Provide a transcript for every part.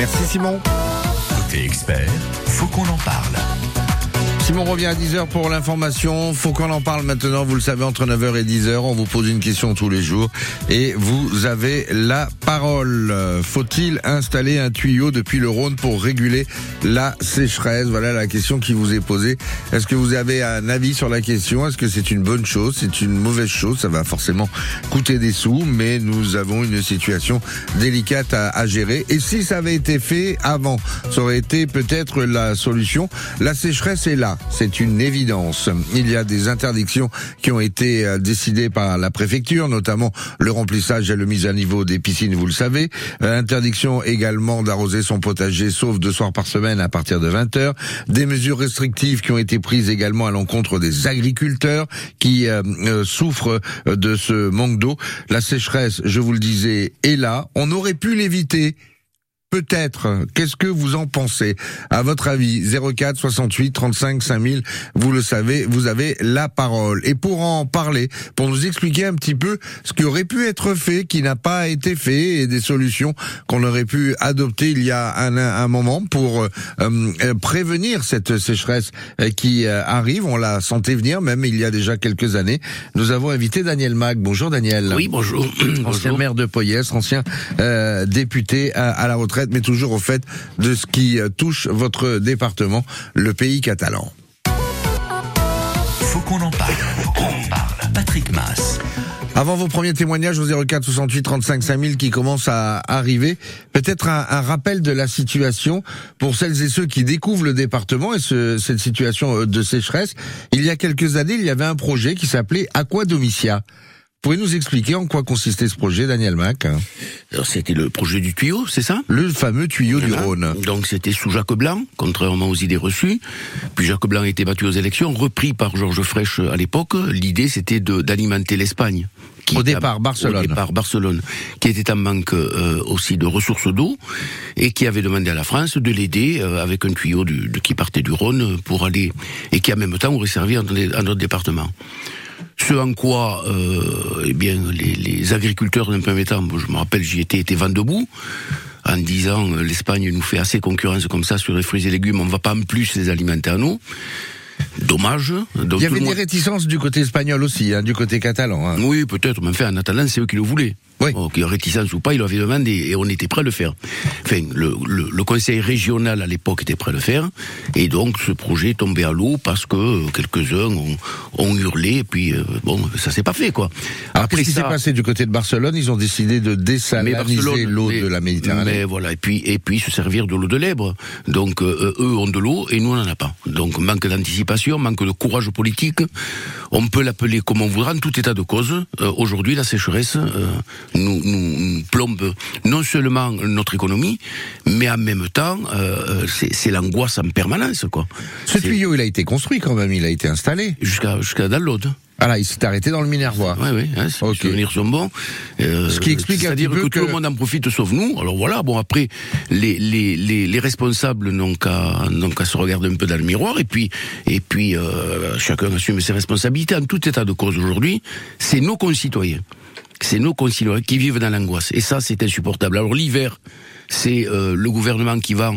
Merci Simon. Côté expert, faut qu'on en parle. Simon revient à 10h pour l'information. Faut qu'on en parle maintenant. Vous le savez, entre 9h et 10h, on vous pose une question tous les jours. Et vous avez la parole. Faut-il installer un tuyau depuis le Rhône pour réguler la sécheresse? Voilà la question qui vous est posée. Est-ce que vous avez un avis sur la question? Est-ce que c'est une bonne chose? C'est une mauvaise chose? Ça va forcément coûter des sous, mais nous avons une situation délicate à, à gérer. Et si ça avait été fait avant, ça aurait été peut-être la solution. La sécheresse est là c'est une évidence. Il y a des interdictions qui ont été euh, décidées par la préfecture, notamment le remplissage et le mise à niveau des piscines, vous le savez. Euh, interdiction également d'arroser son potager sauf deux soirs par semaine à partir de 20 heures. Des mesures restrictives qui ont été prises également à l'encontre des agriculteurs qui euh, souffrent de ce manque d'eau. La sécheresse, je vous le disais, est là. On aurait pu l'éviter Peut-être. Qu'est-ce que vous en pensez À votre avis, 04 68 35 5000, vous le savez, vous avez la parole. Et pour en parler, pour nous expliquer un petit peu ce qui aurait pu être fait, qui n'a pas été fait, et des solutions qu'on aurait pu adopter il y a un, un moment pour euh, euh prévenir cette sécheresse euh, qui euh, arrive. On l'a senti venir, même il y a déjà quelques années. Nous avons invité Daniel Mag. Bonjour Daniel. Oui, bonjour. Ancien maire de Poyès, ancien euh, député à, à la retraite mais toujours au fait de ce qui touche votre département, le pays catalan. Faut qu'on en parle. Faut qu'on en parle. Patrick Mass. Avant vos premiers témoignages au 04 68 35 5000 qui commencent à arriver, peut-être un, un, rappel de la situation pour celles et ceux qui découvrent le département et ce, cette situation de sécheresse. Il y a quelques années, il y avait un projet qui s'appelait Aqua Domicia. Pouvez nous expliquer en quoi consistait ce projet, Daniel Mac? C'était le projet du tuyau, c'est ça? Le fameux tuyau voilà. du Rhône. Donc c'était sous Jacques Blanc, contrairement aux idées reçues. Puis Jacques Blanc a été battu aux élections, repris par Georges Frêche à l'époque. L'idée c'était d'alimenter l'Espagne. Au départ, Barcelone. Au départ, Barcelone, qui était en manque euh, aussi de ressources d'eau et qui avait demandé à la France de l'aider euh, avec un tuyau du, de, qui partait du Rhône pour aller et qui en même temps aurait servi à notre département. Ce en quoi, euh, eh bien, les, les agriculteurs d'un premier temps, je me rappelle, j'y étais, étaient vent debout, en disant l'Espagne nous fait assez concurrence comme ça sur les fruits et légumes, on ne va pas en plus les alimenter à nous. Dommage. Donc, Il y avait des monde... réticences du côté espagnol aussi, hein, du côté catalan. Hein. Oui, peut-être, mais enfin, en attendant, c'est eux qui le voulaient. Oui. Oh, y ait réticence ou pas, il l'avait demandé et on était prêt à le faire. Enfin, le, le, le conseil régional à l'époque était prêt à le faire et donc ce projet est tombé à l'eau parce que euh, quelques-uns ont, ont, hurlé et puis euh, bon, ça s'est pas fait quoi. Alors, Après, qu'est-ce qui s'est passé du côté de Barcelone? Ils ont décidé de désaliniser l'eau de la Méditerranée. Mais voilà, et puis et puis se servir de l'eau de l'Èbre. Donc euh, eux ont de l'eau et nous on n'en a pas. Donc manque d'anticipation, manque de courage politique. On peut l'appeler comme on voudra, en tout état de cause. Euh, Aujourd'hui, la sécheresse nous, nous, nous, plombe non seulement notre économie, mais en même temps, euh, c'est l'angoisse en permanence. Quoi. Ce tuyau, il a été construit quand même, il a été installé. Jusqu'à jusqu'à dans l'Aude. Ah là, il s'est arrêté dans le Minervois. Oui, oui, hein, okay. les souvenirs sont bons. Euh, Ce qui explique C'est-à-dire que, que, tout le monde en profite sauf nous. Alors voilà, bon après, les, les, les, les responsables n'ont qu'à qu se regarder un peu dans le miroir et puis, et puis euh, chacun assume ses responsabilités. En tout état de cause aujourd'hui, c'est nos concitoyens c'est nos concitoyens qui vivent dans l'angoisse. Et ça, c'est insupportable. Alors l'hiver, c'est euh, le gouvernement qui va,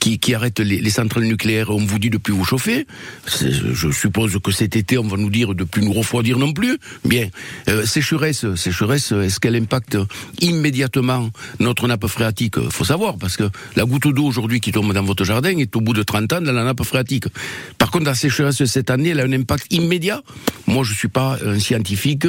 qui, qui arrête les, les, centrales nucléaires. On vous dit de plus vous chauffer. Je suppose que cet été, on va nous dire de plus nous refroidir non plus. Bien, euh, sécheresse, sécheresse, est-ce qu'elle impacte immédiatement notre nappe phréatique? Faut savoir parce que la goutte d'eau aujourd'hui qui tombe dans votre jardin est au bout de 30 ans dans la nappe phréatique. Par contre, la sécheresse cette année, elle a un impact immédiat. Moi, je suis pas un scientifique.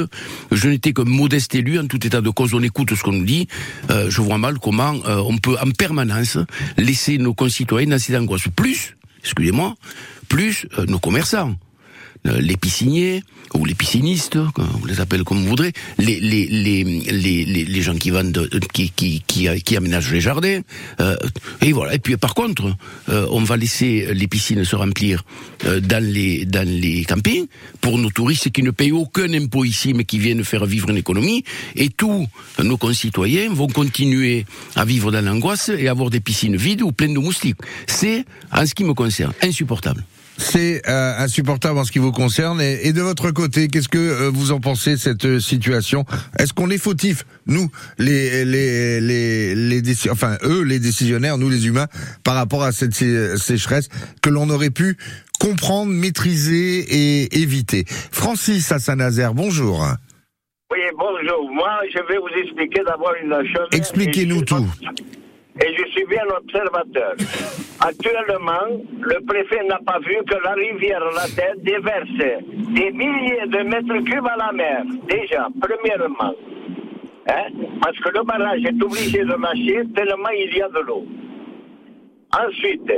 Je n'étais que modeste élu. En tout état de cause, on écoute ce qu'on nous dit. Euh, je vois mal comment euh, on peut en permanence laisser nos concitoyens dans cette angoisse. Plus, excusez-moi, plus euh, nos commerçants les pisciniers ou les piscinistes, on les appelle comme vous voudrez, les les les les les, gens qui vendent, qui qui qui, qui aménagent les jardins, euh, et voilà. Et puis par contre, euh, on va laisser les piscines se remplir euh, dans les dans les campings pour nos touristes qui ne payent aucun impôt ici, mais qui viennent faire vivre une économie. Et tous nos concitoyens vont continuer à vivre dans l'angoisse et avoir des piscines vides ou pleines de moustiques. C'est, en ce qui me concerne, insupportable. C'est euh, insupportable en ce qui vous concerne. Et, de votre côté, qu'est-ce que euh, vous en pensez cette euh, situation? Est-ce qu'on est fautif, nous, les, les, les, les enfin eux, les décisionnaires, nous les humains, par rapport à cette sécheresse que l'on aurait pu comprendre, maîtriser et éviter Francis à Saint-Nazaire, bonjour. Oui, bonjour. Moi, je vais vous expliquer d'abord une chose. Expliquez-nous tout et je suis bien observateur. Actuellement, le préfet n'a pas vu que la rivière La Tête déverse des milliers de mètres cubes à la mer. Déjà, premièrement. Hein? Parce que le barrage est obligé de marcher tellement il y a de l'eau. Ensuite,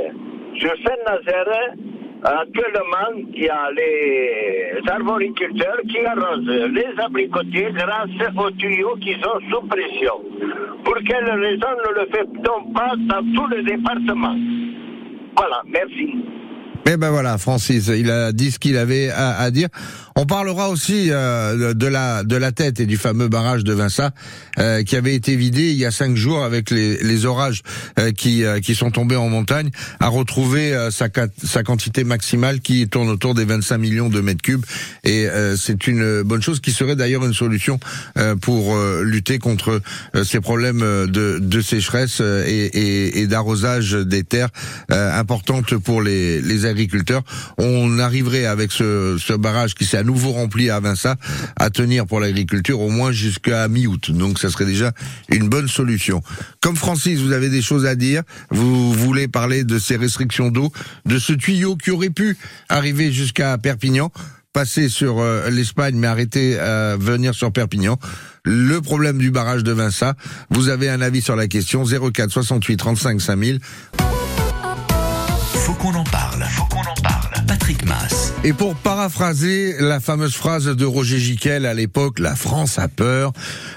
sur Saint-Nazaire, Actuellement, il y a les arboriculteurs qui arrosent les abricotiers grâce aux tuyaux qui sont sous pression. Pour quelle raison ne le fait-on pas dans tout le département Voilà, merci. Eh ben voilà, Francis, il a dit ce qu'il avait à, dire. On parlera aussi euh, de la de la tête et du fameux barrage de Vinça euh, qui avait été vidé il y a cinq jours avec les, les orages euh, qui qui sont tombés en montagne, a retrouvé sa sa quantité maximale qui tourne autour des 25 millions de mètres cubes et c'est une bonne chose qui serait d'ailleurs une solution pour lutter contre ces problèmes de, de sécheresse et, et, et d'arrosage des terres importantes pour les les agriculteurs. On arriverait avec ce, ce barrage qui s'est à nouveau rempli à Vinça à tenir pour l'agriculture au moins jusqu'à mi-août. Donc ça serait déjà une bonne solution. Comme Francis, vous avez des choses à dire. Vous voulez parler de ces restrictions d'eau, de ce tuyau qui aurait pu arriver jusqu'à Perpignan passer sur euh, l'Espagne mais arrêter à venir sur Perpignan. Le problème du barrage de Vinça. Vous avez un avis sur la question 04 68 35 5000 qu'on en parle. Faut parle. Et pour paraphraser la fameuse phrase de Roger Giquel à l'époque, la France a peur.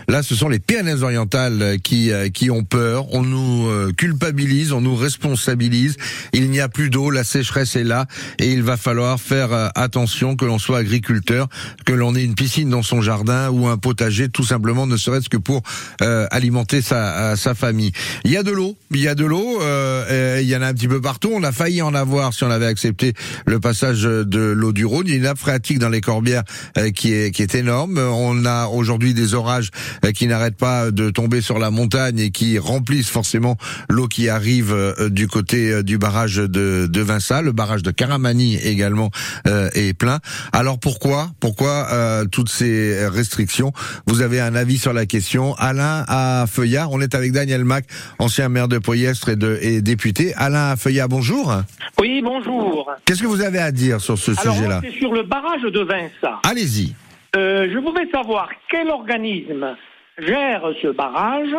Là, ce sont les Pyrénées-Orientales qui euh, qui ont peur. On nous euh, culpabilise, on nous responsabilise. Il n'y a plus d'eau, la sécheresse est là, et il va falloir faire euh, attention que l'on soit agriculteur, que l'on ait une piscine dans son jardin ou un potager, tout simplement, ne serait-ce que pour alimenter sa sa famille. Il y a de l'eau, il y a de l'eau, il y en a un petit peu partout. On a failli en avoir si on avait accepté le passage de l'eau du Rhône. Il y a une nappe phréatique dans les Corbières euh, qui est qui est énorme. On a aujourd'hui des orages euh, qui n'arrêtent pas de tomber sur la montagne et qui remplissent forcément l'eau qui arrive euh, du côté du barrage de de Vinça. Le barrage de Caramani également est plein. Alors pourquoi pourquoi toutes ces restrictions? Vous avez un avis sur la question. Alain à Feuillard, on est avec Daniel Mac, ancien maire de Poyestre et, de, et député. Alain à Feuillard, bonjour. Oui, bonjour. Qu'est-ce que vous avez à dire sur ce sujet-là C'est sur le barrage de Vinça. Allez-y. Euh, je voudrais savoir quel organisme gère ce barrage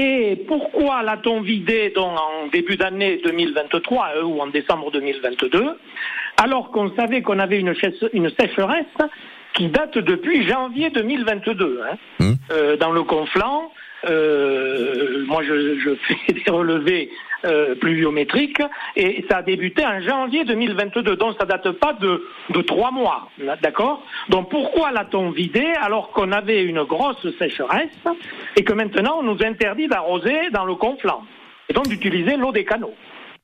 et pourquoi l'a-t-on vidé donc, en début d'année 2023 euh, ou en décembre 2022 alors qu'on savait qu'on avait une, une, sécheresse qui date depuis janvier 2022 hein, hum. euh, dans le Conflant. Euh, moi, je, je, fais des relevés euh, pluviométriques et ça a débuté en janvier 2022, donc ça date pas de, de trois mois, d'accord? Donc pourquoi l'a-t-on vidé alors qu'on avait une grosse sécheresse et que maintenant on nous interdit d'arroser dans le conflant et donc d'utiliser l'eau des canaux?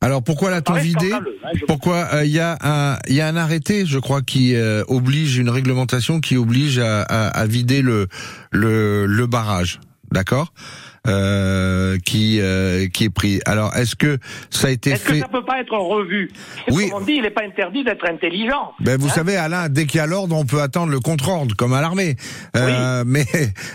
Alors pourquoi l'a-t-on vidé hein, Pourquoi il euh, y a un il y a un arrêté, je crois, qui euh, oblige une réglementation qui oblige à, à, à vider le le, le barrage d'accord? Euh, qui euh, qui est pris. Alors, est-ce que ça a été est-ce fait Est-ce que ça peut pas être revu? Oui. Comme on dit, il n'est pas interdit d'être intelligent. Ben, vous hein savez, Alain, dès qu'il y a l'ordre, on peut attendre le contre-ordre, comme à l'armée. Euh, oui. Mais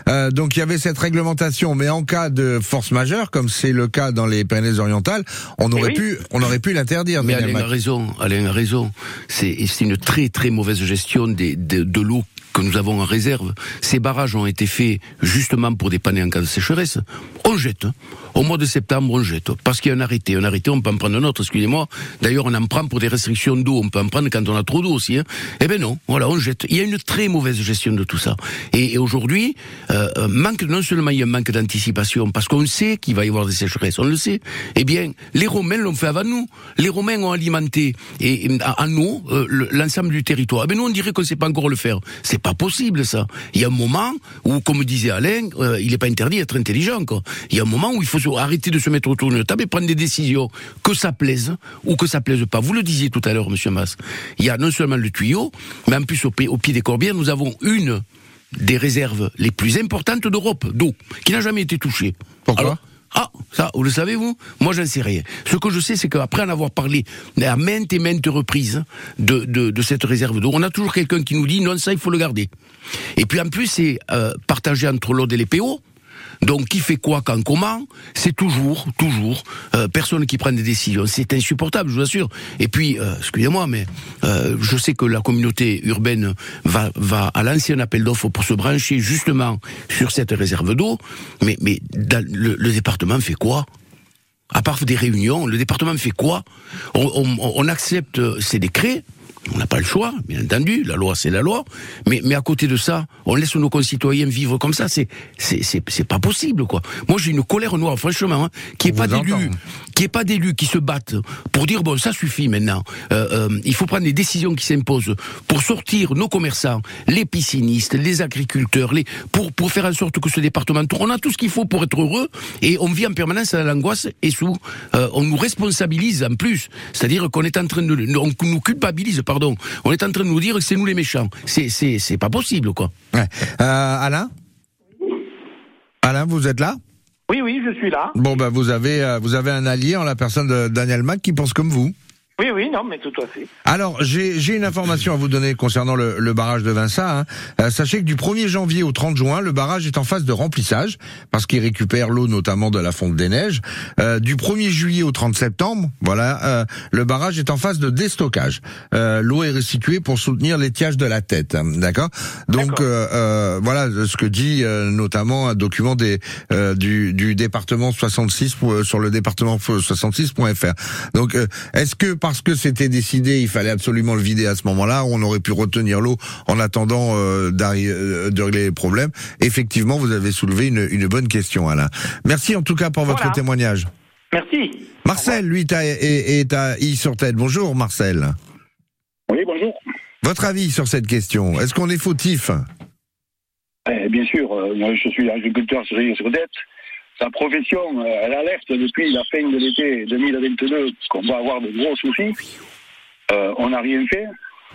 euh, donc il y avait cette réglementation, mais en cas de force majeure, comme c'est le cas dans les Pyrénées-Orientales, on aurait pu on aurait pu l'interdire. Mais Alain a raison. Alain a raison. C'est c'est une très très mauvaise gestion des, de, de l'eau que nous avons en réserve, ces barrages ont été faits justement pour dépanner en cas de sécheresse, on jette. Au mois de septembre, on jette. Parce qu'il y a un arrêté. Un arrêté, on peut en prendre un autre, excusez-moi. D'ailleurs, on en prend pour des restrictions d'eau. On peut en prendre quand on a trop d'eau aussi. Hein. Eh ben non, voilà, on jette. Il y a une très mauvaise gestion de tout ça. Et, aujourd'hui, euh, euh, manque non seulement il y a un manque d'anticipation, parce qu'on sait qu'il va y avoir des sécheresses, on le sait. Eh bien, les Romains l'ont fait avant nous. Les Romains ont alimenté et, en eau euh, l'ensemble du territoire. Eh ben nous, on dirait qu'on ne sait pas encore le faire. C'est pas possible ça. Il y a un moment où, comme disait Alain, il n'est pas interdit d'être intelligent. Quoi. Il y a un moment où il faut se arrêter de se mettre autour d'une table et prendre des décisions que ça plaise ou que ça plaise pas. Vous le disiez tout à l'heure, Monsieur Mas. Il y a non seulement le tuyau, mais en plus au, pied- au pied des Corbières, nous avons une des réserves les plus importantes d'Europe d'eau, qui n'a jamais été touchée. Pourquoi Alors, ah, ça, vous le savez, vous? Moi, j'en sais rien. Ce que je sais, c'est qu'après en avoir parlé à maintes et maintes reprises de, de, de cette réserve d'eau, on a toujours quelqu'un qui nous dit non, ça, il faut le garder. Et puis, en plus, c'est euh, partagé entre l'ODE et les PO. Donc, qui fait quoi, quand, comment C'est toujours, toujours, euh, personne qui prend des décisions. C'est insupportable, je vous assure. Et puis, euh, excusez-moi, mais euh, je sais que la communauté urbaine va, à lancer un appel d'offres pour se brancher justement sur cette réserve d'eau. Mais, le, département fait quoi? À part des réunions, le département fait quoi? On accepte ces décrets, on n'a pas le choix, bien entendu, la loi c'est la loi, mais, mais à côté de ça, on laisse nos concitoyens vivre comme ça, c'est c'est pas possible quoi. Moi j'ai une colère noire franchement, hein, qui est pas d'élus, qui est pas d'élus qui se battent pour dire bon ça suffit maintenant, Euh, euh, il faut prendre des décisions qui s'imposent pour sortir nos commerçants, les piscinistes, les agriculteurs, les pour pour faire en sorte que ce département tourne. On a tout ce qu'il faut pour être heureux et on vit en permanence à l'angoisse et sous euh, on nous responsabilise en plus, c'est-à-dire qu'on est en train de on nous culpabilise pardon, on est en train de nous dire que c'est nous les méchants. C'est c'est c'est pas possible quoi. Ouais. Euh, Alain? Alain, vous êtes là? Oui, oui, je suis là. Bon, ben vous avez euh, vous avez un allié en la personne de Daniel Mac qui pense comme vous. Oui, oui, non, mais tout à fait. Alors, j'ai j'ai une information à vous donner concernant le, le barrage de Vinça. hein. Euh, sachez que du 1er janvier au 30 juin, le barrage est en phase de remplissage, parce qu'il récupère l'eau notamment de la fonte des neiges. Euh, du 1er juillet au 30 septembre, voilà, euh, le barrage est en phase de déstockage. Euh, L'eau est restituée pour soutenir l'étiage de la tête, hein, d'accord? Donc, euh, voilà ce que dit euh, notamment un document des, euh, du, du département 66 pour- euh, sur le département 66.fr. Donc, euh, est-ce que parce que c'était décidé, il fallait absolument le vider à ce moment-là, on aurait pu retenir l'eau en attendant euh, euh, de régler les problèmes Effectivement, vous avez soulevé une, une bonne question, Alain. Merci en tout cas pour votre témoignage. Merci. Marcel, lui, est à- I sur tête. Bonjour, Marcel. Oui, bonjour. Votre avis sur cette question Est-ce qu'on est fautif? Eh, bien sûr, euh, moi je suis agriculteur sur sur dette. Sa profession, euh, elle alerte depuis la fin de l'été 2022 qu'on va avoir de gros soucis. Euh, on n'a rien fait,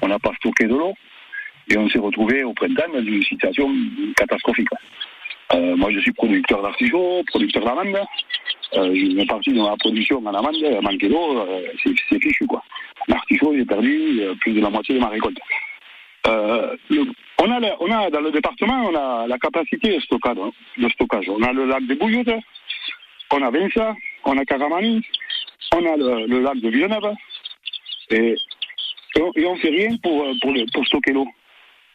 on n'a pas stocké de l'eau, et on s'est retrouvé au printemps dans une situation catastrophique. Euh, moi je suis producteur d'artichauts, producteur d'amandes. J'ai une partie de ma production en amandes, elle manquait d'eau, c'est fichu quoi. L'artichaut, j'ai perdu plus de la moitié de ma récolte. Euh, on, a le- on a dans le département, on a la capacité de stockage. hein, de stockage. On a le lac de Bouillotte, on a Vinça, on a Caramani, on a le, lac de Villeneuve, et, on, on fait rien pour, pour, pour stocker l'eau.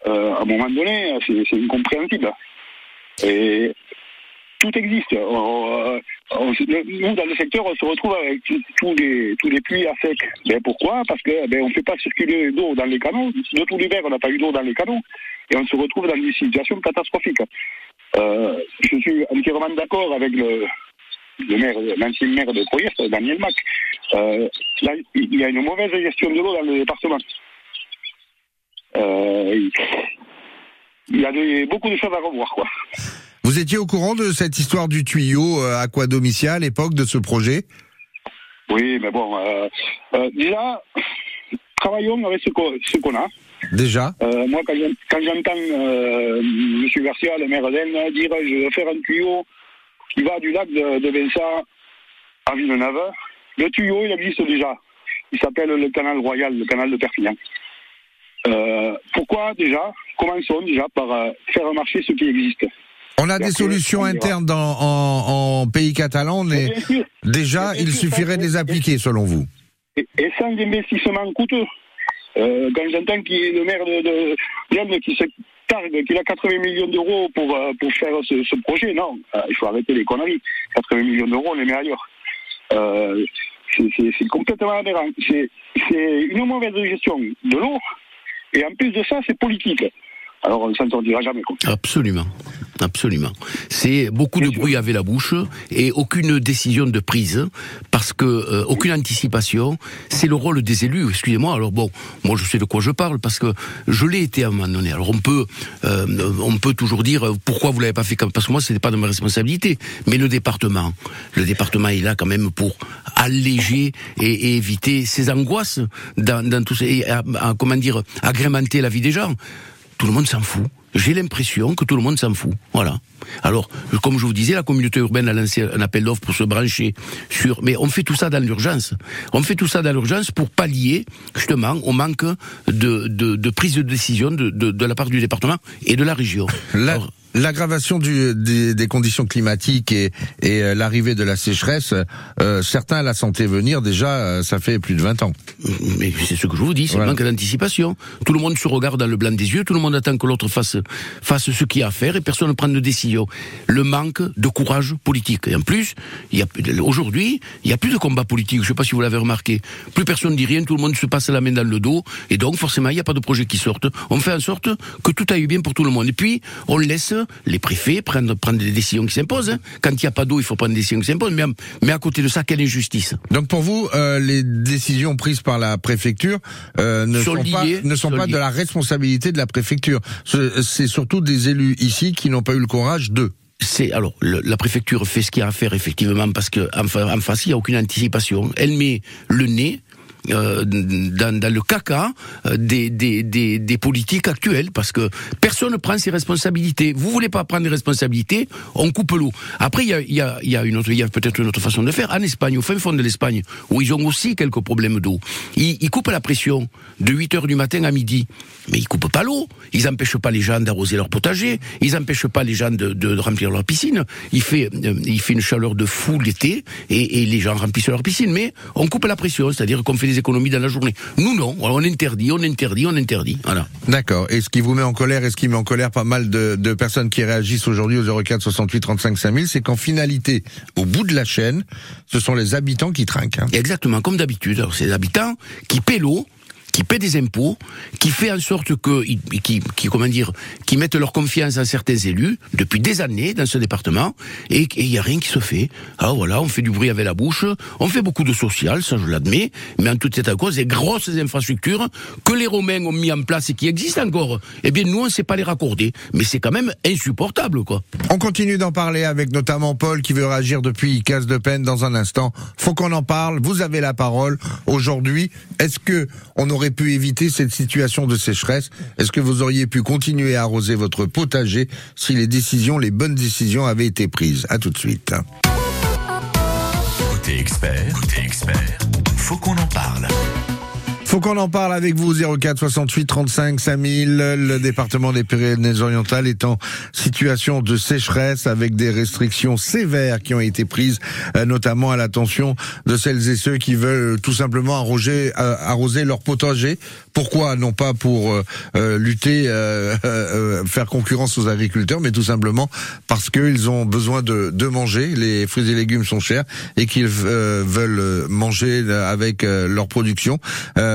Euh, à un moment donné, c'est incompréhensible. Et tout existe. On- on- on- nous, dans le secteur, on se retrouve avec tous les, tous les puits à sec. Ben, pourquoi? Parce que ben, on ne fait pas circuler d'eau dans les canaux. De tout l'hiver, on n'a pas eu d'eau dans les canaux. Et on se retrouve dans des situations catastrophiques. Euh, je suis entièrement d'accord avec le, le maire, l'ancien maire de Croyères, Daniel Mac. Euh, là, il y a une mauvaise gestion de l'eau dans le département. Euh, il- y a beaucoup de choses à revoir, quoi. Vous étiez au courant de cette histoire du tuyau euh, Aquadomicia à l'époque de ce projet? Oui, mais bon, euh, euh, déjà, travaillons avec ce qu'on a. Déjà? Euh, moi, quand j'en- quand j'entends M. Garcia, le maire d'Aisne, dire je vais faire un tuyau qui va du lac de, de Vincent à Villeneuve, le tuyau, il existe déjà. Il s'appelle le canal royal, le canal de Perpignan. Euh, pourquoi déjà? Commençons déjà par euh, faire marcher ce qui existe. On a Et des solutions internes dans- en, en pays catalan, mais sûr, déjà, il suffirait de les appliquer, selon vous. et, et sans investissements coûteux. Euh, quand j'entends qu'il est le maire de, Vienne qui se targue qu'il a 80 millions d'euros pour, euh, pour faire ce, ce projet, non, euh, il faut arrêter les conneries. 80 millions d'euros, on les met ailleurs. Euh, c'est- complètement aberrant. C'est une mauvaise gestion de l'eau, et en plus de ça, c'est politique. Alors on ne s'en jamais. Quoi. Absolument. Absolument. C'est beaucoup de bruit avec la bouche et aucune décision de prise parce que euh, aucune anticipation. C'est le rôle des élus. Excusez-moi. Alors bon, moi je sais de quoi je parle parce que je l'ai été à un moment donné. Alors on peut, euh, on peut toujours dire pourquoi vous l'avez pas fait comme parce que moi c'était pas de ma responsabilité. Mais le département, le département est là quand même pour alléger et, éviter ces angoisses dans, dans tout ça et comment dire agrémenter la vie des gens. Tout le monde s'en fout j'ai l'impression que tout le monde s'en fout. Voilà. Alors, comme je vous disais, la communauté urbaine a lancé un appel d'offres pour se brancher sur. Mais on fait tout ça dans l'urgence. On fait tout ça dans l'urgence pour pallier justement au manque de, de, de prise de décision de, de, la part du département et de la région. L'aggravation des, des, conditions climatiques et, et euh, l'arrivée de la sécheresse, euh, certains la sentaient venir déjà, euh, ça fait plus de 20 ans. Mais c'est ce que je vous dis, c'est le manque d'anticipation. Tout le monde se regarde dans le blanc des yeux, tout le monde attend que l'autre fasse, fasse ce qu'il y a à faire et personne ne prend de décision. Le manque de courage politique. Et en plus, aujourd'hui, il n'y a plus de combat politique, je ne sais pas si vous l'avez remarqué. Plus personne ne dit rien, tout le monde se passe la main dans le dos, et donc forcément, il n'y a pas de projet qui sorte. On fait en sorte que tout aille bien pour tout le monde. Et puis, on laisse les préfets prendre, prendre des décisions qui s'imposent. Hein. Quand il n'y a pas d'eau, il faut prendre des décisions qui s'imposent. Mais, mais à côté de ça, quelle injustice Donc pour vous, euh, les décisions prises par la préfecture euh, ne sont, pas, ne sont pas de la responsabilité de la préfecture. C'est surtout des élus ici qui n'ont pas eu le courage de c'est alors la préfecture fait ce qu'il y a à faire effectivement parce que en, en face il n'y a aucune anticipation. Elle met le nez euh, dans, le caca euh, des, des, des, politiques actuelles, parce que personne ne prend ses responsabilités. Vous voulez pas prendre des responsabilités, on coupe l'eau. Après, il y a, y, y a, une autre, y a peut-être une autre façon de faire. En Espagne, au fin fond de l'Espagne, où ils ont aussi quelques problèmes d'eau, ils, coupent la pression de 8 heures du matin à midi, mais ils coupent pas l'eau. Ils empêchent pas les gens d'arroser leur potager, ils empêchent pas les gens de, remplir leur piscine. Il fait, euh, il une chaleur de fou l'été et, et les gens remplissent leur piscine, mais on coupe la pression, c'est-à-dire qu'on fait des économies dans la journée. Nous, non. On interdit, on interdit, on interdit. Voilà. D'accord. Et ce qui vous met en colère, et ce qui met en colère pas mal de, de personnes qui réagissent aujourd'hui au 04 68 35 5000, c'est qu'en finalité, au bout de la chaîne, ce sont les habitants qui trinquent. Hein. Exactement, comme d'habitude. C'est les habitants qui paient l'eau, qui paient des impôts, qui fait en sorte que, qui, comment dire, qui mettent leur confiance en certains élus depuis des années dans ce département, et il y a rien qui se fait. Ah voilà, on fait du bruit avec la bouche, on fait beaucoup de social, ça je l'admets, mais en toute cette cause, des grosses infrastructures que les Romains ont mis en place et qui existent encore, eh bien nous on ne sait pas les raccorder, mais c'est quand même insupportable quoi. On continue d'en parler avec notamment Paul qui veut réagir depuis Casse de peine dans un instant. Faut qu'on en parle. Vous avez la parole aujourd'hui. Est-ce que on aurait pu éviter cette situation de sécheresse? Est-ce que vous auriez pu continuer à arroser votre potager si les décisions, les bonnes décisions avaient été prises? À tout de suite. Côté expert, faut qu'on en parle. Faut qu'on en parle avec vous, 04 68 35 5000. Le département des Pyrénées-Orientales est en situation de sécheresse avec des restrictions sévères qui ont été prises, euh, notamment à l'attention de celles et ceux qui veulent tout simplement arroser, euh, arroser leur potager. Pourquoi Non pas pour euh, lutter, faire concurrence aux agriculteurs, mais tout simplement parce qu'ils ont besoin de, de manger. Les fruits et légumes sont chers et qu'ils veulent manger avec leur production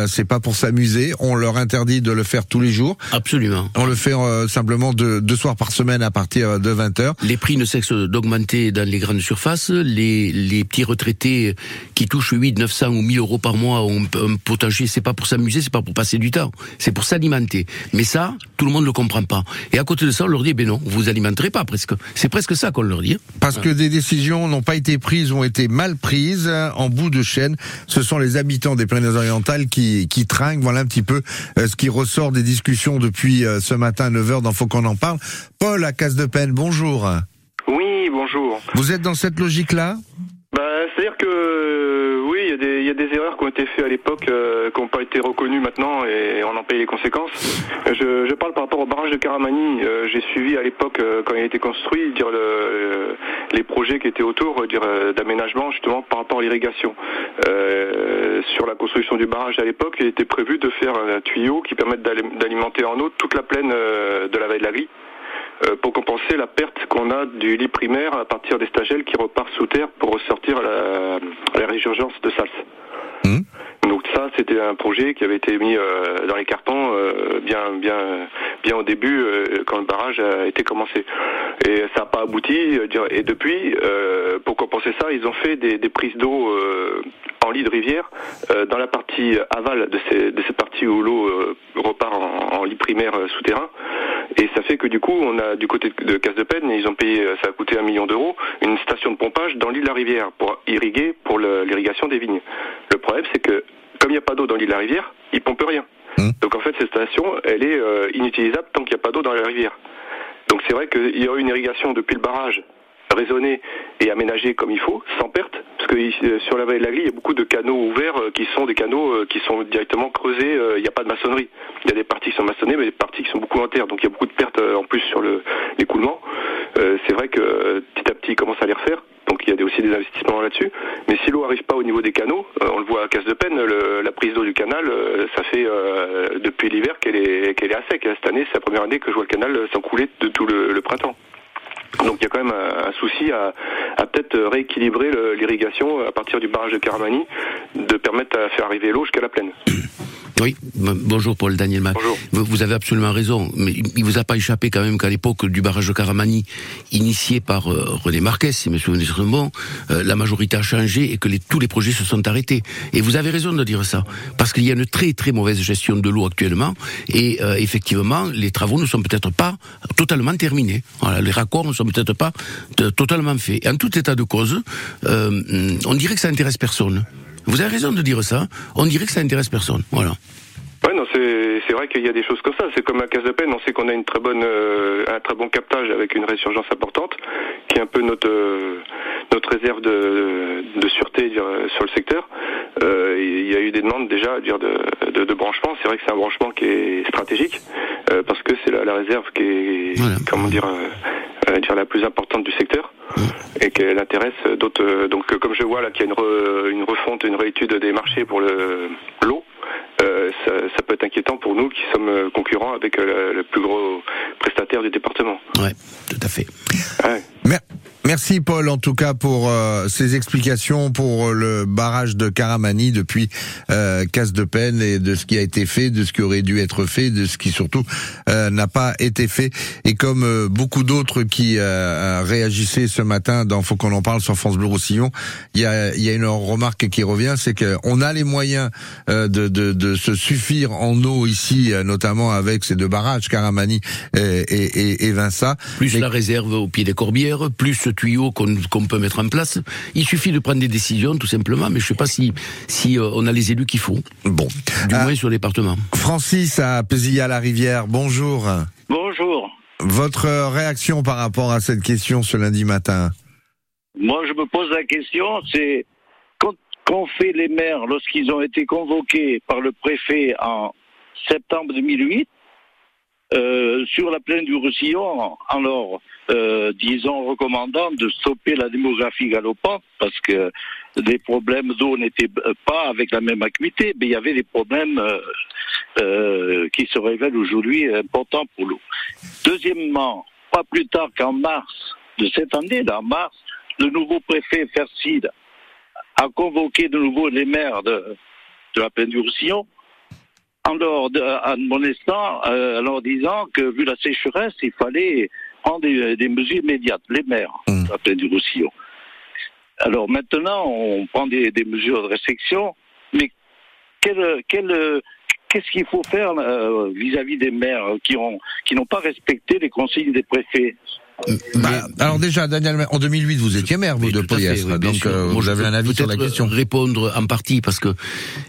c'est pas pour s'amuser. On leur interdit de le faire tous les jours. Absolument. On le fait euh, simplement deux, deux, soirs par semaine à partir de 20 heures. Les prix ne cessent d'augmenter dans les grandes surfaces. Les, les petits retraités qui touchent 8, 900 ou 1000 euros par mois ont un potager. C'est pas pour s'amuser, c'est pas pour passer du temps. C'est pour s'alimenter. Mais ça, tout le monde ne le comprend pas. Et à côté de ça, on leur dit, ben non, vous alimenterez pas presque. C'est presque ça qu'on leur dit. Parce que des décisions n'ont pas été prises, ont été mal prises. En bout de chaîne, ce sont les habitants des Pyrénées-Orientales qui qui, trinque. Voilà un petit peu euh, ce qui ressort des discussions depuis euh, ce matin à 9h dans Faut qu'on en parle. Paul à Casse de Peine, bonjour. Oui, bonjour. Vous êtes dans cette logique-là? Bah, C'est-à-dire que oui, il y, a des erreurs qui ont été faites à l'époque, euh, qui n'ont pas été reconnues maintenant et on en paye les conséquences. Je, parle par rapport au barrage de Caramani. J'ai suivi à l'époque, quand il a été construit, dire le, les projets qui étaient autour dire d'aménagement justement par rapport à l'irrigation. Euh, sur la construction du barrage à l'époque, il était prévu de faire un tuyau qui permette d'alimenter en eau toute la plaine euh, de la vallée de la euh, pour compenser la perte qu'on a du lit primaire à partir des stagelles qui repartent sous terre pour ressortir à la, résurgence de Sals. Mmh. Donc ça, c'était un projet qui avait été mis euh, dans les cartons euh, bien, bien, bien au début euh, quand le barrage a été commencé. Et ça n'a pas abouti. euh, Et depuis, euh, pour compenser ça, ils ont fait des, des prises d'eau euh, en lit de rivière euh, dans la partie aval de, ces, de cette partie où l'eau euh, repart en, en lit primaire euh, souterrain. Et ça fait que du coup, on a du côté de Casse de Peine, ils ont payé, euh, ça a coûté un million d'euros, une station de pompage dans l'île de la rivière pour irriguer pour l'irrigation des vignes. Le problème, c'est que comme il n'y a pas d'eau dans l'île de la rivière, ils pompent rien. Mmh. Donc en fait, cette station, elle est euh, inutilisable tant qu'il n'y a pas d'eau dans la rivière. Donc c'est vrai qu'il y aurait une irrigation depuis le barrage raisonnée et aménagée comme il faut, sans perte, parce que euh, sur la vallée de la Glie, il y a beaucoup de canaux ouverts euh, qui sont des canaux euh, qui sont directement creusés, il n'y a pas de maçonnerie. Il y a des parties qui sont maçonnées, mais des parties qui sont beaucoup en terre, donc il y a beaucoup de pertes en plus sur le- l'écoulement. C'est vrai que petit à petit, ils commencent à les refaire, donc il y a aussi des investissements là-dessus. Mais si l'eau arrive pas au niveau des canaux, on le voit à Casse de Peine, la prise d'eau du canal, ça fait depuis l'hiver qu'elle est, qu'elle est à sec. Cette année, c'est la première année que je vois le canal s'encouler de tout le printemps. Donc il y a quand même un, souci à, à peut-être rééquilibrer l'irrigation à partir du barrage de Caramani, de permettre à faire arriver l'eau jusqu'à la plaine. Oui, bonjour Paul Daniel Bonjour. Vous, avez absolument raison, mais il vous a pas échappé quand même qu'à l'époque du barrage de Caramani, initié par euh, René Marquez, si mes souvenirs sont bons, euh, la majorité a changé et que les, tous les projets se sont arrêtés. Et vous avez raison de dire ça, parce qu'il y a une très très mauvaise gestion de l'eau actuellement, et euh, effectivement, les travaux ne sont peut-être pas totalement terminés. Voilà, les raccords ne sont peut-être pas totalement faits. Et en tout état de cause, euh, on dirait que ça intéresse personne. Vous avez raison de dire ça. On dirait que ça intéresse personne. Voilà. Ouais, non, c'est c'est vrai qu'il y a des choses comme ça. C'est comme à Casse de Peine, on sait qu'on a une très bonne, euh, un très bon captage avec une résurgence importante, qui est un peu notre euh, notre réserve de, de sûreté dire, sur le secteur. Euh, il y a eu des demandes déjà dire, de, de, de branchement. C'est vrai que c'est un branchement qui est stratégique euh, parce que c'est la, la réserve qui est Voilà. comment dire, euh, euh, dire la plus importante du secteur et qu'elle intéresse d'autres. euh, Donc euh, comme je vois là qu'il y a une, re- une refonte, une réétude des marchés pour le l'eau. Euh, ça, ça peut être inquiétant pour nous qui sommes concurrents avec le, le plus gros prestataire du département. Ouais, tout à fait. Ouais. Mer- Merci Paul en tout cas pour euh, ces explications pour euh, le barrage de Caramani depuis euh, Casse de Peine et de ce qui a été fait, de ce qui aurait dû être fait, de ce qui surtout euh, n'a pas été fait. Et comme euh, beaucoup d'autres qui euh, réagissaient ce matin dans Faut qu'on en parle sur France Bleu Roussillon, il y a, y a une remarque qui revient, c'est qu'on a les moyens euh, de, de, de se suffire en eau ici, euh, notamment avec ces deux barrages, Caramani et, et, et, et Vinça. Plus Mais- la réserve au pied des corbières, plus ce tuyau qu'on peut mettre en place. Il suffit de prendre des décisions, tout simplement, mais je sais pas si, si euh, on a les élus qu'il faut, Bon. du moins sur le département. Francis à Pézilla-la-Rivière, bonjour. Bonjour. Votre euh, réaction par rapport à cette question ce lundi matin? Moi, je me pose la question, c'est quand- qu'ont fait les maires lorsqu'ils ont été convoqués par le préfet en septembre 2008 euh, sur la plaine du Roussillon, leur, euh, disons, recommandant de stopper la démographie galopante, parce que les problèmes d'eau n'étaient pas avec la même acuité, mais il y avait des problèmes euh, euh, qui se révèlent aujourd'hui importants pour l'eau. Deuxièmement, pas plus tard qu'en mars de cette année, là, en mars, le nouveau préfet Fercide a convoqué de nouveau les maires de, de la plaine en leur de- en monestant, euh, en leur disant que vu la sécheresse, il fallait prendre des, des mesures immédiates, les maires Mm. la plaine du Roussillon. Alors maintenant, on prend des, des mesures de restriction, mais quel, quel, qu'est-ce qu'il faut faire euh, vis-à-vis des maires qui ont qui n'ont pas respecté les consignes des préfets? Bah, Alors déjà, Daniel, en 2008, vous étiez maire, vous, de Poyestre, oui, donc euh, vous avez un avis sur la question. Répondre en partie parce que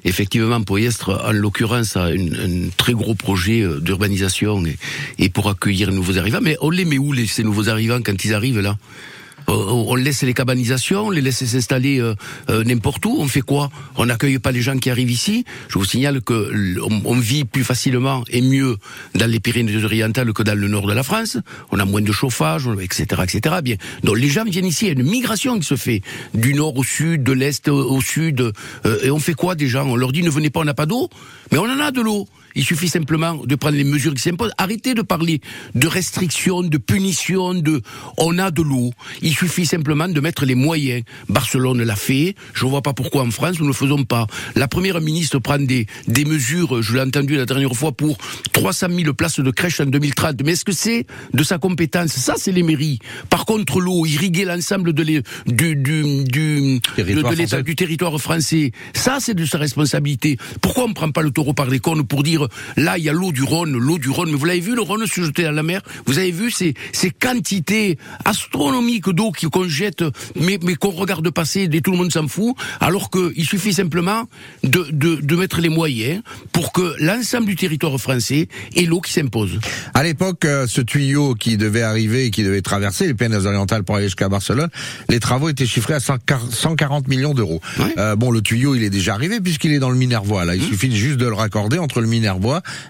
effectivement Poyestre, en l'occurrence, a une- un très gros projet euh, d'urbanisation et, et pour accueillir les nouveaux arrivants. Mais on les met où les, ces nouveaux arrivants quand ils arrivent là? Euh, on laisse les cabanisations, on les laisse s'installer euh, euh, n'importe où. On fait quoi? On n'accueille pas les gens qui arrivent ici? Je vous signale que on, vit plus facilement et mieux dans les Pyrénées-Orientales que dans le nord de la France. On a moins de chauffage, etc., etc. Bien. Donc les gens viennent ici. Il y a une migration qui se fait du nord au sud, de l'est au, sud. Euh, et on fait quoi des gens? On leur dit ne venez pas, on n'a pas d'eau. Mais on en a de l'eau. Il suffit simplement de prendre les mesures qui s'imposent. Arrêtez de parler de restrictions, de punitions, de on a de l'eau. Il suffit simplement de mettre les moyens. Barcelone l'a fait. Je vois pas pourquoi en France nous ne le faisons pas. La première ministre prend des, des mesures, je l'ai entendu la dernière fois, pour 300 000 places de crèche en 2030. Mais est-ce que c'est de sa compétence? Ça, c'est les mairies. Par contre, l'eau, irriguer l'ensemble de du, du, du territoire français, ça, c'est de sa responsabilité. Pourquoi on ne prend pas le taureau par les cornes pour dire, là, il y a l'eau du Rhône, l'eau du Rhône, mais vous l'avez vu, le Rhône se jeter à la mer? Vous avez vu ces, ces quantités astronomiques d'eau qu'on jette, mais, mais qu'on regarde passer et tout le monde s'en fout, alors qu'il suffit simplement de, de, de mettre les moyens pour que l'ensemble du territoire français ait l'eau qui s'impose. À l'époque, euh, ce tuyau qui devait arriver et qui devait traverser les Pyrénées-Orientales pour aller jusqu'à Barcelone, les travaux étaient chiffrés à 140 140 millions d'euros. Ouais. Euh, bon, le tuyau, il est déjà arrivé puisqu'il est dans le Minervois. Là, il suffit juste de le raccorder entre le Minervois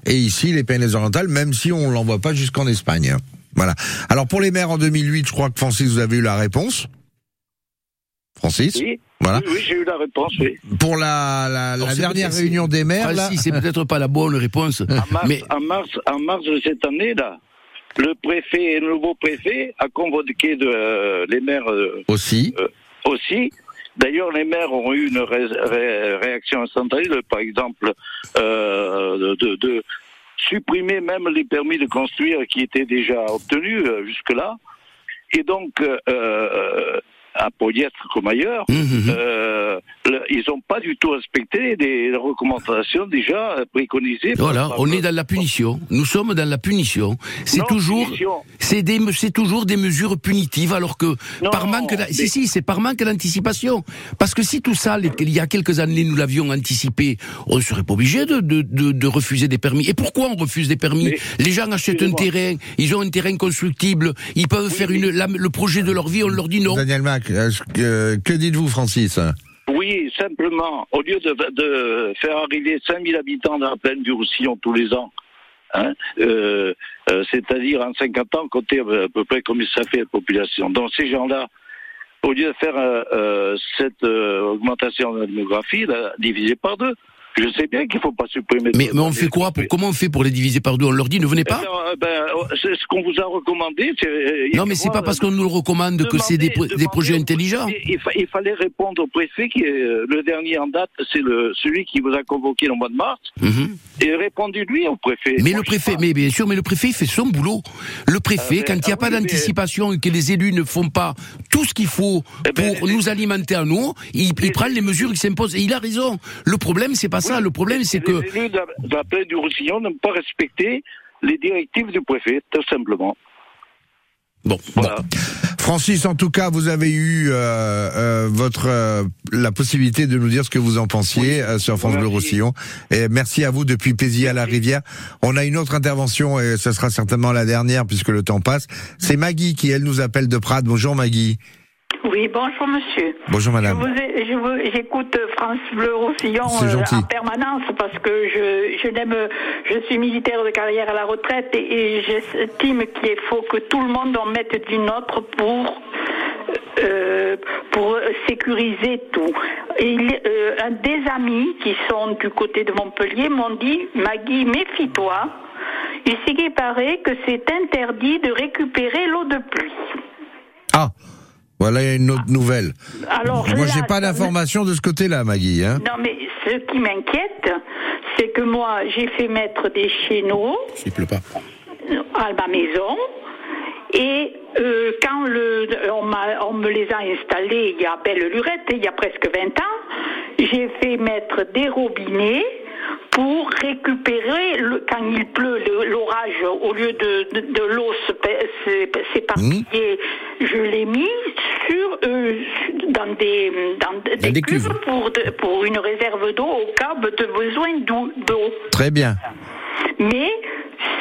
et ici les Pyrénées-Orientales, même si on l'envoie pas jusqu'en Espagne. Voilà. Alors pour les maires en 2008, je crois que Francis, vous avez eu la réponse. Francis. Oui, Voilà. oui, oui, j'ai eu la réponse, oui. Pour la, dernière réunion des maires, là, Francis, c'est peut-être pas la bonne réponse, En mars, mais en mars, en mars de cette année, là, le préfet, le nouveau préfet, a convoqué de, euh, les maires euh, aussi. aussi. D'ailleurs, les maires ont eu une ré- ré- réaction instantanée, par exemple, euh, de, supprimer même les permis de construire qui étaient déjà obtenus euh, jusque-là. Et donc, euh, à Polyestre comme ailleurs, Hum, hum, hum. euh, le- ils n'ont pas du tout respecté des recommandations déjà préconisées. Voilà, par- on est dans la punition. Nous sommes dans la punition. C'est toujours, c'est des, c'est toujours des mesures punitives, alors que Non, par manque, mais- si si, c'est par manque d'anticipation. Parce que si tout ça, les- il y a quelques années, nous l'avions anticipé, on ne serait pas obligé de, de, de, de refuser des permis. Et pourquoi on refuse des permis Mais- Les gens achètent un terrain, ils ont un terrain constructible, ils peuvent faire une, la- le projet de leur vie, on leur dit non. Daniel Mac, que dites-vous, Francis? Oui, simplement, au lieu de, de faire arriver 5000 habitants dans la plaine du Roussillon tous les ans, hein, euh, euh, c'est-à-dire en 50 ans, compter à peu près comme ça fait la population. Donc ces gens-là, au lieu de faire euh, euh, cette euh, augmentation de la démographie, la diviser par deux, je sais bien qu'il ne faut pas supprimer. Mais, on fait quoi pour, Comment on fait pour les diviser par deux On leur dit ne venez Eh pas ben, euh, ben, c'est ce qu'on vous a recommandé. a Non, mais c'est pas parce qu'on nous le recommande que c'est des, Demandez- pro- des projets intelligents. Il, fa- il fallait répondre au préfet qui est euh, le dernier en date, c'est celui qui vous a convoqué le mois de mars. Mhm. Et répondu lui au préfet. Mais Moi, le préfet, mais bien sûr, mais le préfet il fait son boulot. Le préfet, Ah, quand mais- il n'y a ah pas oui, d'anticipation et que les élus ne font pas tout ce qu'il faut Eh ben, pour nous alimenter à nous, il, il prend les mesures qui s'imposent. Et il a raison. Le problème, c'est pas ça. Le problème, c'est que les élus de la, plaine du Roussillon n'ont pas respecté les directives du préfet, tout simplement. bon, Voilà. bon. Francis, en tout cas, vous avez eu euh, euh, votre euh, la possibilité de nous dire ce que vous en pensiez euh, sur France Bleu. Roussillon. Et merci à vous depuis Pézy à la Rivière. On a une autre intervention et ce sera certainement la dernière puisque le temps passe. C'est Maggie qui elle nous appelle de Prades. Bonjour Maggie. Oui, bonjour monsieur. Bonjour madame. J'écoute France Bleu Roussillon euh, en permanence parce que je, je n'aime, je suis militaire de carrière à la retraite et, et j'estime qu'il faut que tout le monde en mette du nôtre pour euh, pour sécuriser tout. Et euh, un des amis qui sont du côté de Montpellier m'ont dit Maggie, méfie-toi. Il s'est paraît que c'est interdit de récupérer l'eau de pluie. Ah, voilà une autre nouvelle. Alors Moi, j'ai pas d'informations de ce côté-là, Maggie. Hein. Non, mais ce qui m'inquiète, c'est que moi, j'ai fait mettre des chéneaux Il pleut pas. à ma maison. Et euh, quand le, on, m'a- on me les a installés il y a belle lurette, il y a presque 20 ans, j'ai fait mettre des robinets pour récupérer, le, quand il pleut, le- l'orage, au lieu de, de, de l'eau s'éparpiller, je l'ai mis sur, euh, dans des, dans des, des cuves cuves. pour, de- pour une réserve d'eau au cas de besoin d'eau. Très bien. Mais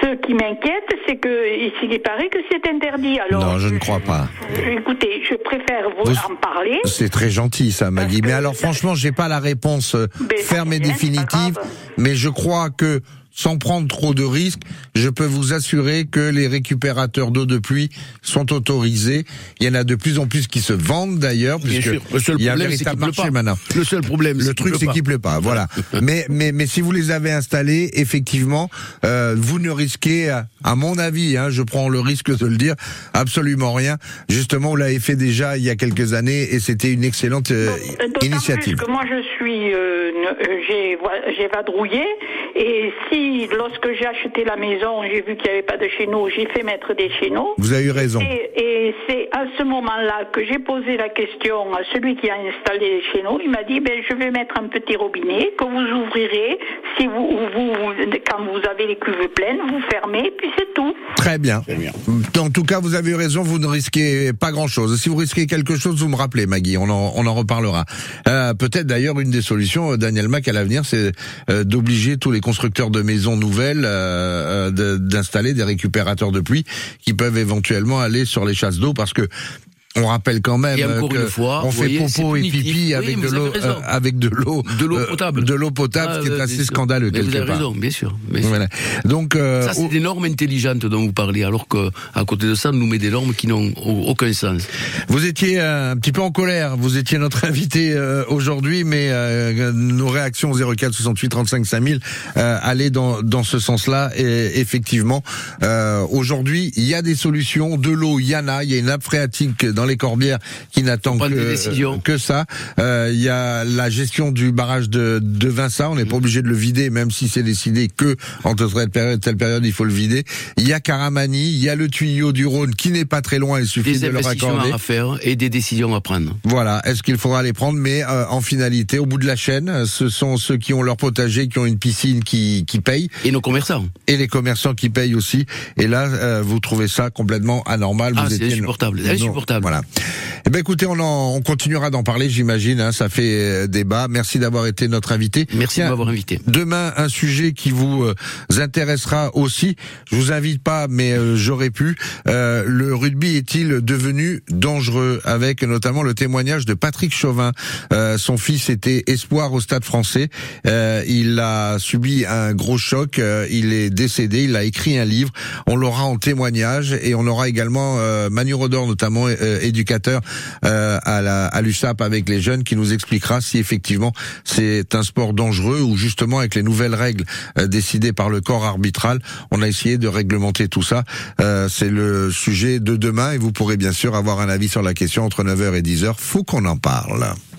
ce qui m'inquiète, c'est que ici, il paraît que c'est interdit. Alors, Non, je ne crois pas. Écoutez, je préfère vous, Vous- en parler. C'est très gentil ça, Maggie. Mais alors franchement, j'ai pas la réponse Ben, ferme et définitive. Mais je crois que sans prendre trop de risques, je peux vous assurer que les récupérateurs d'eau de pluie sont autorisés. Il y en a de plus en plus qui se vendent d'ailleurs, Bien puisque sûr. Le seul il y a un problème, c'est véritable marché pas. maintenant. Le seul problème, Le truc, c'est qu'il pleut pas. Voilà. mais, mais, mais si vous les avez installés, effectivement, euh, vous ne risquez, à- mon avis, hein, je prends le risque de le dire, absolument rien. Justement, vous l'avez fait déjà il y a quelques années et c'était une excellente euh, initiative. plus que moi je suis, euh, ne- euh, j'ai vadrouillé et si lorsque j'ai acheté la maison, j'ai vu qu'il n'y avait pas de chéneaux, j'ai fait mettre des chéneaux. Vous avez eu raison. Et, et c'est à ce moment-là que j'ai posé la question à celui qui a installé les chéneaux. Il m'a dit, ben, je vais mettre un petit robinet que vous ouvrirez si vous, vous, quand vous avez les cuves pleines, vous fermez, puis c'est tout. Très bien. En tout cas, vous avez eu raison, vous ne risquez pas grand-chose. Si vous risquez quelque chose, vous me rappelez, Maggie, on en, on en reparlera. Euh, Peut-être d'ailleurs une des solutions, euh, Daniel Mac, à l'avenir, c'est euh, d'obliger tous les constructeurs de maisons nouvelles euh, d'installer des récupérateurs de pluie qui peuvent éventuellement aller sur les chasses d'eau parce que on rappelle quand même encore que fois, on fait voyez, popo et pipi Oui, avec de l'eau euh, avec de l'eau De l'eau euh, potable. de l'eau potable, Ah, ce qui est euh, assez sûr. scandaleux Mais vous avez part. raison, bien sûr. bien sûr. Voilà. Donc euh, Ça, c'est des normes intelligentes dont vous parlez, alors que à côté de ça, on nous met des normes qui n'ont au- aucun sens. Vous étiez euh, un petit peu en colère. Vous étiez notre invité euh, aujourd'hui, mais euh, nos réactions 04 68 35 5000 euh, allaient dans dans ce sens-là. Et effectivement, euh, aujourd'hui, il y a des solutions. De l'eau, il y en a. Il y a une nappe phréatique dans les Corbières qui n'attend que décisions. que ça. Euh, il y a la gestion du barrage de de Vincent. On n'est pas obligé de le vider, même si c'est décidé que entre telle période telle période, il faut le vider. Il y a Caramani. Il y a le tuyau du Rhône qui n'est pas très loin. Il suffit Des de le raccorder. à faire et des décisions à prendre. Voilà, est-ce qu'il faudra les prendre Mais euh, en finalité, au bout de la chaîne, euh, ce sont ceux qui ont leur potager, qui ont une piscine, qui, qui payent, Et nos commerçants. et les commerçants qui payent aussi. Et là, euh, vous trouvez ça complètement anormal. Ah, c'est insupportable, Non, insupportable. Voilà. Eh ben écoutez, on, en, on continuera d'en parler, j'imagine. Hein, ça fait euh, débat. Merci d'avoir été notre invité. Merci Tiens, de m'avoir invité. Demain, un sujet qui vous euh, intéressera aussi. Je vous invite pas, mais euh, j'aurais pu. Euh, le rugby est-il devenu dangereux? Avec notamment le témoignage de Patrick Chauvin. Euh, son fils était espoir au Stade Français. Euh, il a subi un gros choc. Euh, il est décédé. Il a écrit un livre. On l'aura en témoignage et on aura également euh, Manu Rodor, notamment euh, éducateur euh, à la à l'USAP avec les jeunes, qui nous expliquera si effectivement c'est un sport dangereux ou justement avec les nouvelles règles euh, décidées par le corps arbitral, on a essayé de réglementer tout ça. Euh, c'est le sujet de demain et vous pourrez bien sûr avoir un avis sur la question entre 9h et 10h. Faut qu'on en parle.